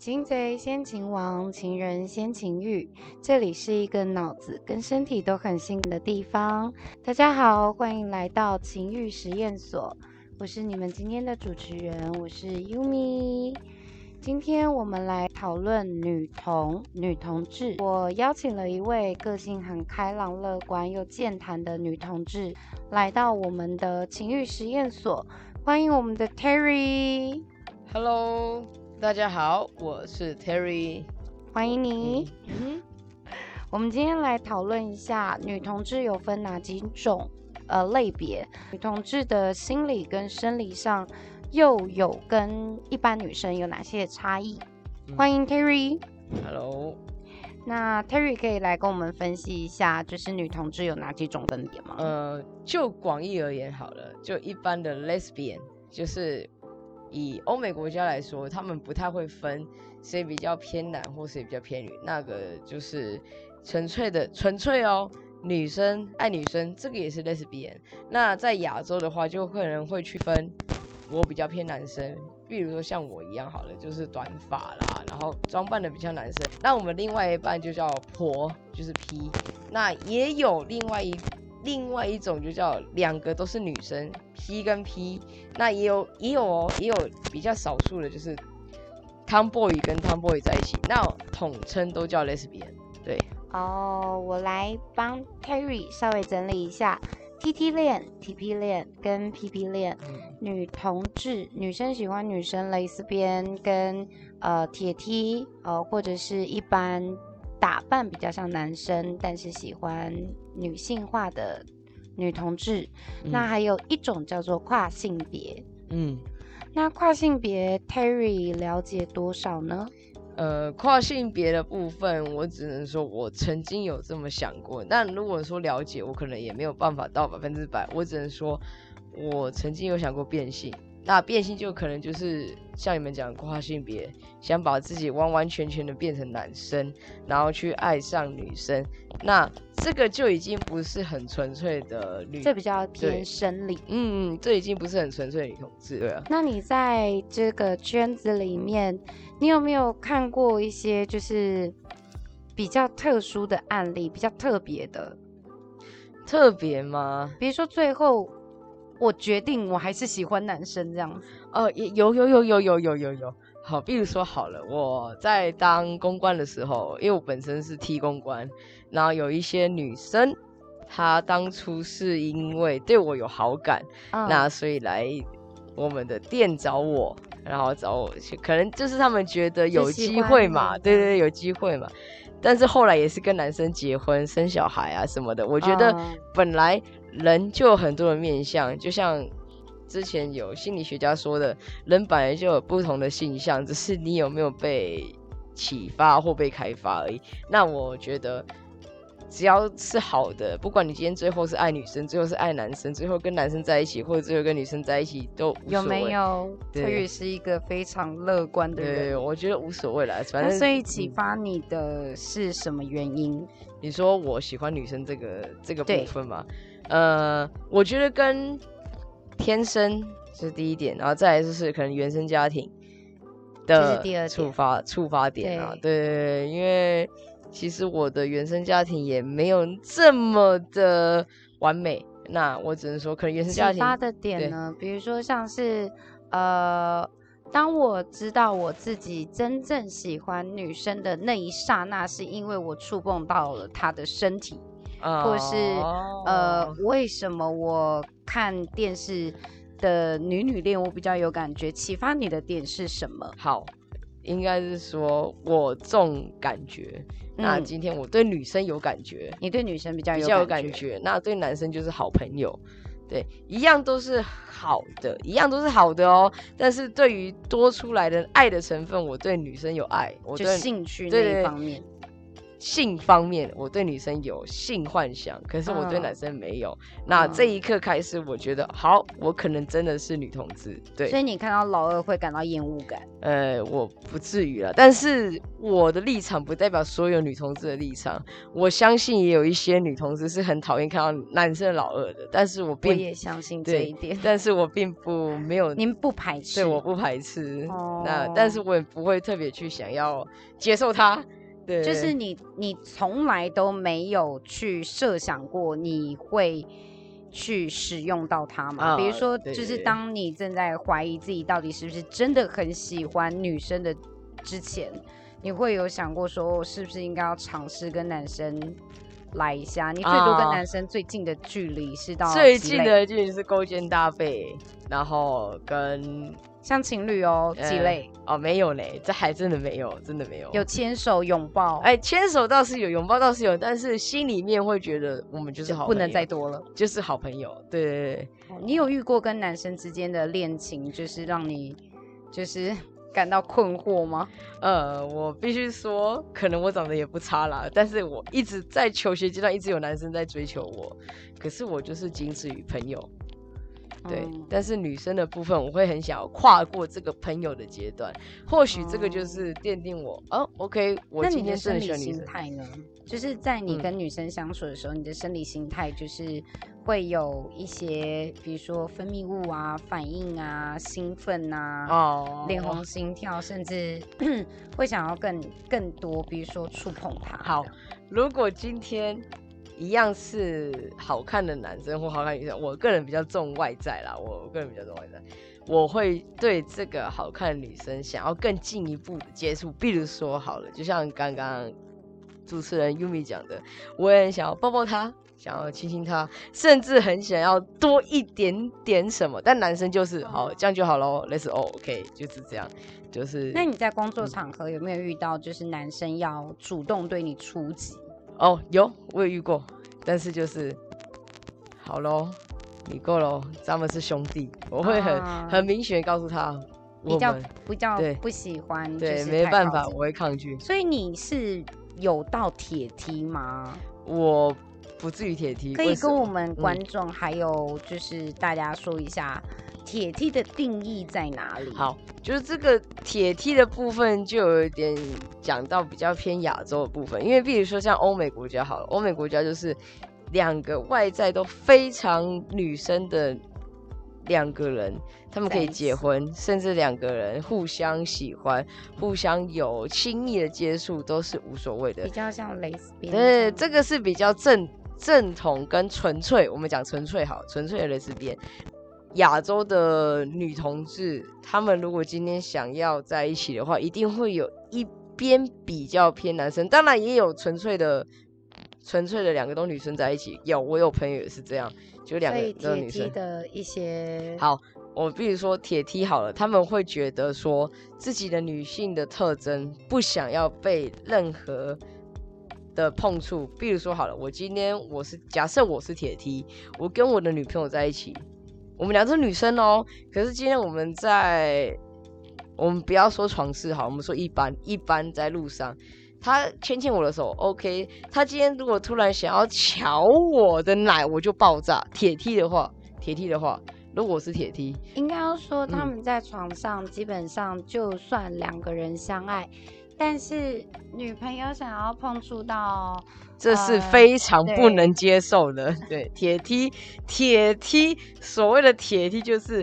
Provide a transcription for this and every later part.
擒贼先擒王，情人先擒欲。这里是一个脑子跟身体都很性感的地方。大家好，欢迎来到情欲实验所。我是你们今天的主持人，我是 Yumi。今天我们来讨论女同、女同志。我邀请了一位个性很开朗、乐观又健谈的女同志，来到我们的情欲实验所。欢迎我们的 Terry。Hello，大家好，我是 Terry。欢迎你。嗯我们今天来讨论一下女同志有分哪几种呃类别，女同志的心理跟生理上又有跟一般女生有哪些差异？嗯欢迎 Terry。，Hello，那 Terry 可以来跟我们分析一下，就是女同志有哪几种分别吗？呃，就广义而言好了，就一般的 lesbian，就是以欧美国家来说，他们不太会分谁比较偏男或谁比较偏女，那个就是纯粹的纯粹哦。女生爱女生，这个也是 lesbian。那在亚洲的话，就可能会区分，我比较偏男生，比如说像我一样好了，就是短发啦，然后装扮的比较男生。那我们另外一半就叫婆，就是 P。那也有另外一另外一种就叫两个都是女生，P 跟 P。那也有也有哦，也有比较少数的就是 Tomboy 跟 Tomboy 在一起，那统称都叫 lesbian。对，哦，我来帮 Terry 稍微整理一下 TT 恋、TP 恋跟 PP 恋。嗯女同志，女生喜欢女生蕾丝边跟呃铁梯，呃或者是一般打扮比较像男生，但是喜欢女性化的女同志。那还有一种叫做跨性别。嗯。那跨性别 Terry 了解多少呢？呃，跨性别的部分，我只能说我曾经有这么想过，但如果说了解，我可能也没有办法到百分之百。我只能说，我曾经有想过变性。那变性就可能就是像你们讲跨性别，想把自己完完全全的变成男生，然后去爱上女生。那这个就已经不是很纯粹的女，这比较偏生理。嗯，嗯，这已经不是很纯粹的女同志对啊。那你在这个圈子里面，你有没有看过一些就是比较特殊的案例，比较特别的？特别吗？比如说最后我决定我还是喜欢男生这样子。哦，也有有有有有有有有。好，比如说好了，我在当公关的时候，因为我本身是 T 公关，然后有一些女生，她当初是因为对我有好感，嗯那所以来我们的店找我，然后找我去，可能就是他们觉得有机会嘛，对对对，有机会嘛。但是后来也是跟男生结婚、生小孩啊什么的。我觉得嗯本来人就有很多的面相，就像之前有心理学家说的，人本来就有不同的性向，只是你有没有被启发或被开发而已。那我觉得。只要是好的，不管你今天最后是爱女生，最后是爱男生，最后跟男生在一起，或者最后跟女生在一起，都无有所谓？没有？对特宇是一个非常乐观的对，人。我觉得无所谓啦，反正那所以启嗯发你的是什么原因？你说我喜欢女生这个这个部对分嘛，呃，我觉得跟天生这是第一点，然后再来就是可能原生家庭的触发触发点啊，对因为其实我的原生家庭也没有这么的完美，那我只能说可能原生家庭启发的点呢？比如说像是呃，当我知道我自己真正喜欢女生的那一刹那，是因为我触碰到了她的身体，或是呃哦，为什么我看电视的女女恋我比较有感觉？启发你的点是什么？好，应该是说我重感觉。那嗯今天我对女生有感觉，你对女生比较有比较有感感觉，那对男生就是好朋友，对，一样都是好的，一样都是好的哦。但是对于多出来的爱的成分，我对女生有爱，我就对兴趣那一方面。性方面，我对女生有性幻想，可是我对嗯男生没有。那这嗯一刻开始，我觉得好，我可能真的是女同志。对所，以你看到老二会感到厌恶感。呃，我不至于了，但是我的立场不代表所有女同志的立场。我相信也有一些女同志是很讨厌看到男生的老二的，但是我我并也相信这一点，但是我并不没有您不排斥。对，我不排斥。那哦但是我也不会特别去想要接受它。对，就是你，你从来都没有去设想过你会去使用到它嘛？比如啊说，就是当你正在怀疑自己到底是不是真的很喜欢女生的之前，你会有想过说，我是不是应该要尝试跟男生来一下？你最多跟啊男生最近的距离是到最近的距离是勾肩搭背，然后跟像情侣哦，几呃类哦没有嘞，这还真的没有，真的没有。有牵手、拥抱，哎，牵手倒是有，拥抱倒是有，但是心里面会觉得我们就是好不能再多了。就是好朋友。对对对，哦你有遇过跟男生之间的恋情，就是让你就是感到困惑吗？呃，我必须说，可能我长得也不差啦，但是我一直在求学阶段一直有男生在追求我，可是我就是仅止于朋友。对，嗯但是女生的部分，我会很想要跨过这个朋友的阶段，或许这个就哦是奠定我哦，OK，我那你的今天真生理心的喜欢女生。态呢？就是在你嗯跟女生相处的时候，你的生理心态就是会有一些，比如说分泌物啊、反应啊、兴奋啊、哦，脸红、心跳，甚至 会想要更更多，比如说触碰它。好，如果今天一样是好看的男生或好看女生，我个人比较重外在啦，我个人比较重外在，我会对这个好看的女生想要更进一步的接触，比如说好了，就像刚刚主持人 Yumi 讲的，我也很想要抱抱她。想要亲亲他，甚至很想要多一点点什么，但男生就是好，这样就好喽，Let's all OK，就是这样，就是那你在工作嗯场合有没有遇到，就是男生要主动对你出击？哦，有我有遇过，但是就是好喽，你够喽，咱们是兄弟，我会很、啊。很明显地告诉他，比较比较对。不喜欢，对没办法，我会抗拒，所以你是有到铁梯吗？我不至于铁梯，可以跟我们嗯观众还有就是大家说一下铁梯的定义在哪里？，好，就是这个铁梯的部分，就有一点讲到比较偏亚洲的部分，因为比如说像欧美国家好了，欧美国家就是两个外在都非常女生的两个人，他们可以结婚，甚至两个人互相喜欢、互相有亲密的接触都是无所谓的比。较像蕾丝边。对，这个是比较正正统跟纯粹。我们讲纯粹好，纯粹的蕾丝边。亚洲的女同志，她们如果今天想要在一起的话，一定会有一边比较偏男生，当然也有纯粹的、纯粹的两个都女生在一起。有，我有朋友也是这样，就两个都女生。的一些好，我比如说铁梯好了，他们会觉得说自己的女性的特征不想要被任何的碰触。比如说好了，我今天我是假设我是铁梯，我跟我的女朋友在一起，我们俩是女生哦，可是今天我们在，我们不要说床事好，我们说一般一般在路上。他牵牵我的手，OK。他今天如果突然想要瞧我的奶，我就爆炸。铁梯的话，铁梯的话，如果是铁梯，应该要说他们在床上基本上就算两个人相爱，但是女朋友想要碰触到，这是呃非常不能接受的。对，铁梯，铁梯，所谓的铁梯就是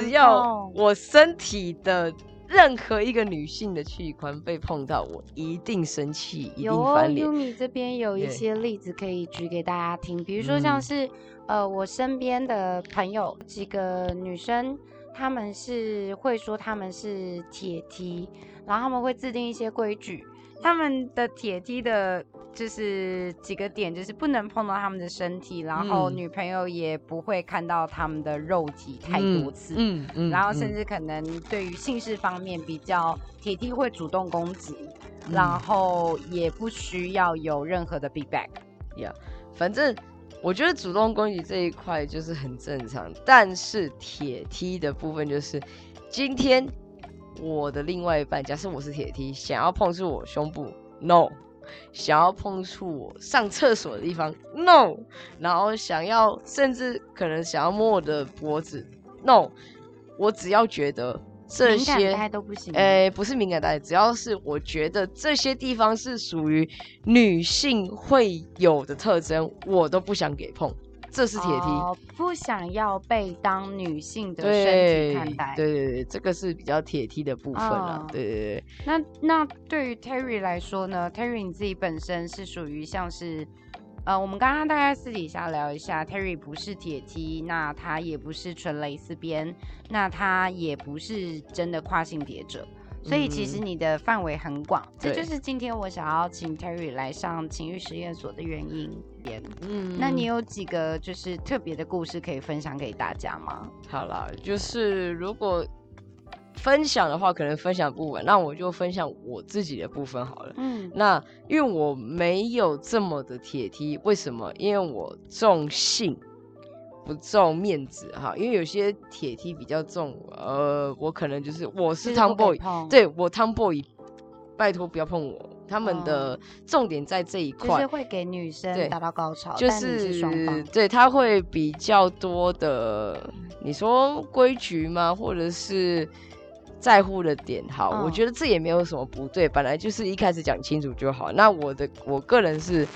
只要我身体的任何一个女性的器官被碰到，我一定生气，一定有哦翻脸。，Yumi 这边有一些例子可以举给大家听，比如说像嗯是、呃我身边的朋友几个女生，她们是会说他们是铁梯，然后他们会制定一些规矩，他们的铁梯的。就是几个点，就是不能碰到他们的身体，然后嗯女朋友也不会看到他们的肉体太多次，嗯嗯然后甚嗯至可能对于性事方面比较铁梯会主动攻击，嗯然后也不需要有任何的 feedback。反正我觉得主动攻击这一块就是很正常，但是铁梯的部分就是，今天我的另外一半，假设我是铁梯，想要碰触我胸部，no，想要碰触我上厕所的地方，no，然后想要甚至可能想要摸我的脖子，no，我只要觉得这些带都不行。诶、不是敏感带，只要是我觉得这些地方是属于女性会有的特征，我都不想给碰。这是铁梯，哦不想要被当女性的身对体看待。对对对，这个是比较铁梯的部分啊。哦对对对，那那对于 Terry 来说呢？Terry 你自己本身是属于像是，呃，我们刚刚大概私底下聊一下，Terry 不是铁梯，那他也不是纯蕾丝边，那他也不是真的跨性别者。所以其实嗯你的范围很广，这就是今天我想要请 Terry 来上情欲实验所的原因。嗯那你有几个就是特别的故事可以分享给大家吗？好了，就是如果分享的话，可能分享不完，那我就分享我自己的部分好了。嗯，那因为我没有这么的铁梯，为什么？因为我重性，不重面子哈。因为有些铁梯比较重，呃，我可能就是我是是不 tomboy，可以碰对我 tomboy，拜托不要碰我。他们的重点在这一块，哦就是会给女生对达到高潮，就是双方。对，他会比较多的，你说规矩吗？或者是在乎的点？好，我嗯觉得这也没有什么不对，本来就是一开始讲清楚就好。那我的我个人是，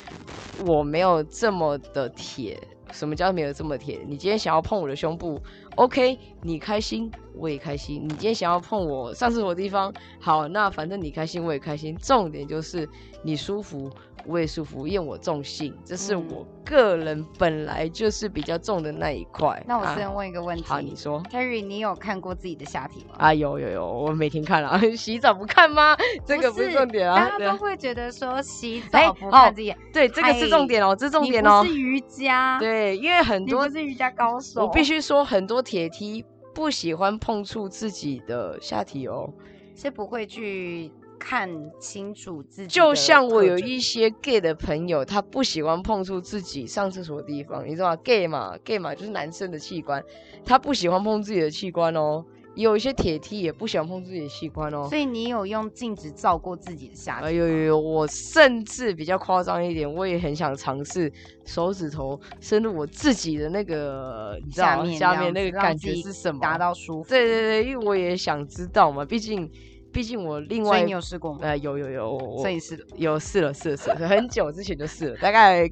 我没有这么的铁。什么叫没有这么铁？你今天想要碰我的胸部，OK，你开心我也开心。你今天想要碰我上厕所的地方，好，那反正你开心我也开心。重点就是你舒服我也舒服，因为我重性，这是嗯我个人本来就是比较重的那一块。那我啊先问一个问题，好，你说 Terry，你有看过自己的下体吗？啊？有有有，我每天看了，洗澡不看吗？这个不是重点啊。大家都会觉得说洗哎澡不看自己，对，这个是重点哦，这是重你点哦。是瑜伽，对，因为很多是瑜伽高手，我必须说，很多铁梯不喜欢碰触自己的下体哦。是不会去看清楚自己就像我有一些 gay 的朋友，他不喜欢碰触自己上厕所的地方，你知道吗？gay 嘛，gay 嘛，就是男生的器官，他不喜欢碰自己的器官哦。有一些铁梯也不喜欢碰自己的器官哦。所以你有用镜子照过自己的下体？哎呦呦呦！我甚至比较夸张一点，我也很想尝试手指头伸入我自己的那个，你知道吗下面下面那个感觉是什么？达到舒服。对对对，因为我也想知道嘛，毕竟毕竟我另外所以你有试过吗？呃有有有，我所以是有试了试了试了，很久之前就试了，大概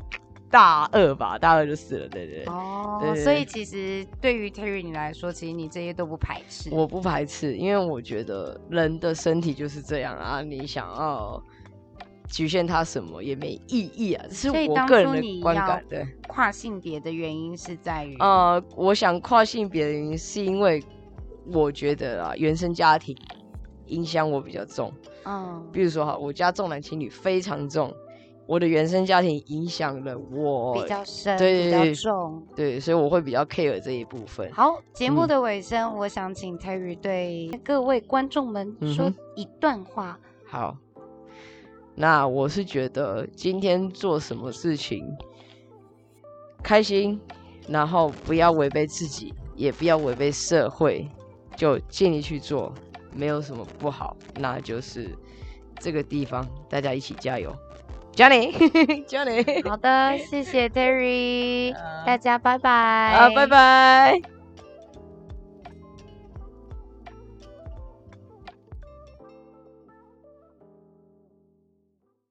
大二吧，大二就试了，对对對。哦所以其实对于 Terry 你来说，其实你这些都不排斥。我不排斥，因为我觉得人的身体就是这样啊，你想要局限它什么也没意义啊，这是我个人的观感。对，跨性别的原因是在于，呃，我想跨性别的原因是因为我觉得啊，原生家庭影响我比较重。嗯，比如说哈，我家重男轻女非常重，我的原生家庭影响了我比较深，对比较重。对，所以我会比较 care 这一部分。好，节目嗯的尾声，我想请 Terry 对各位观众们说一段话。好，那我是觉得今天做什么事情开心，然后不要违背自己，也不要违背社会，就尽力去做，没有什么不好。那就是这个地方，大家一起加油，Johnny，Johnny，好的，谢谢 Terry，啊大家拜拜。啊，拜拜。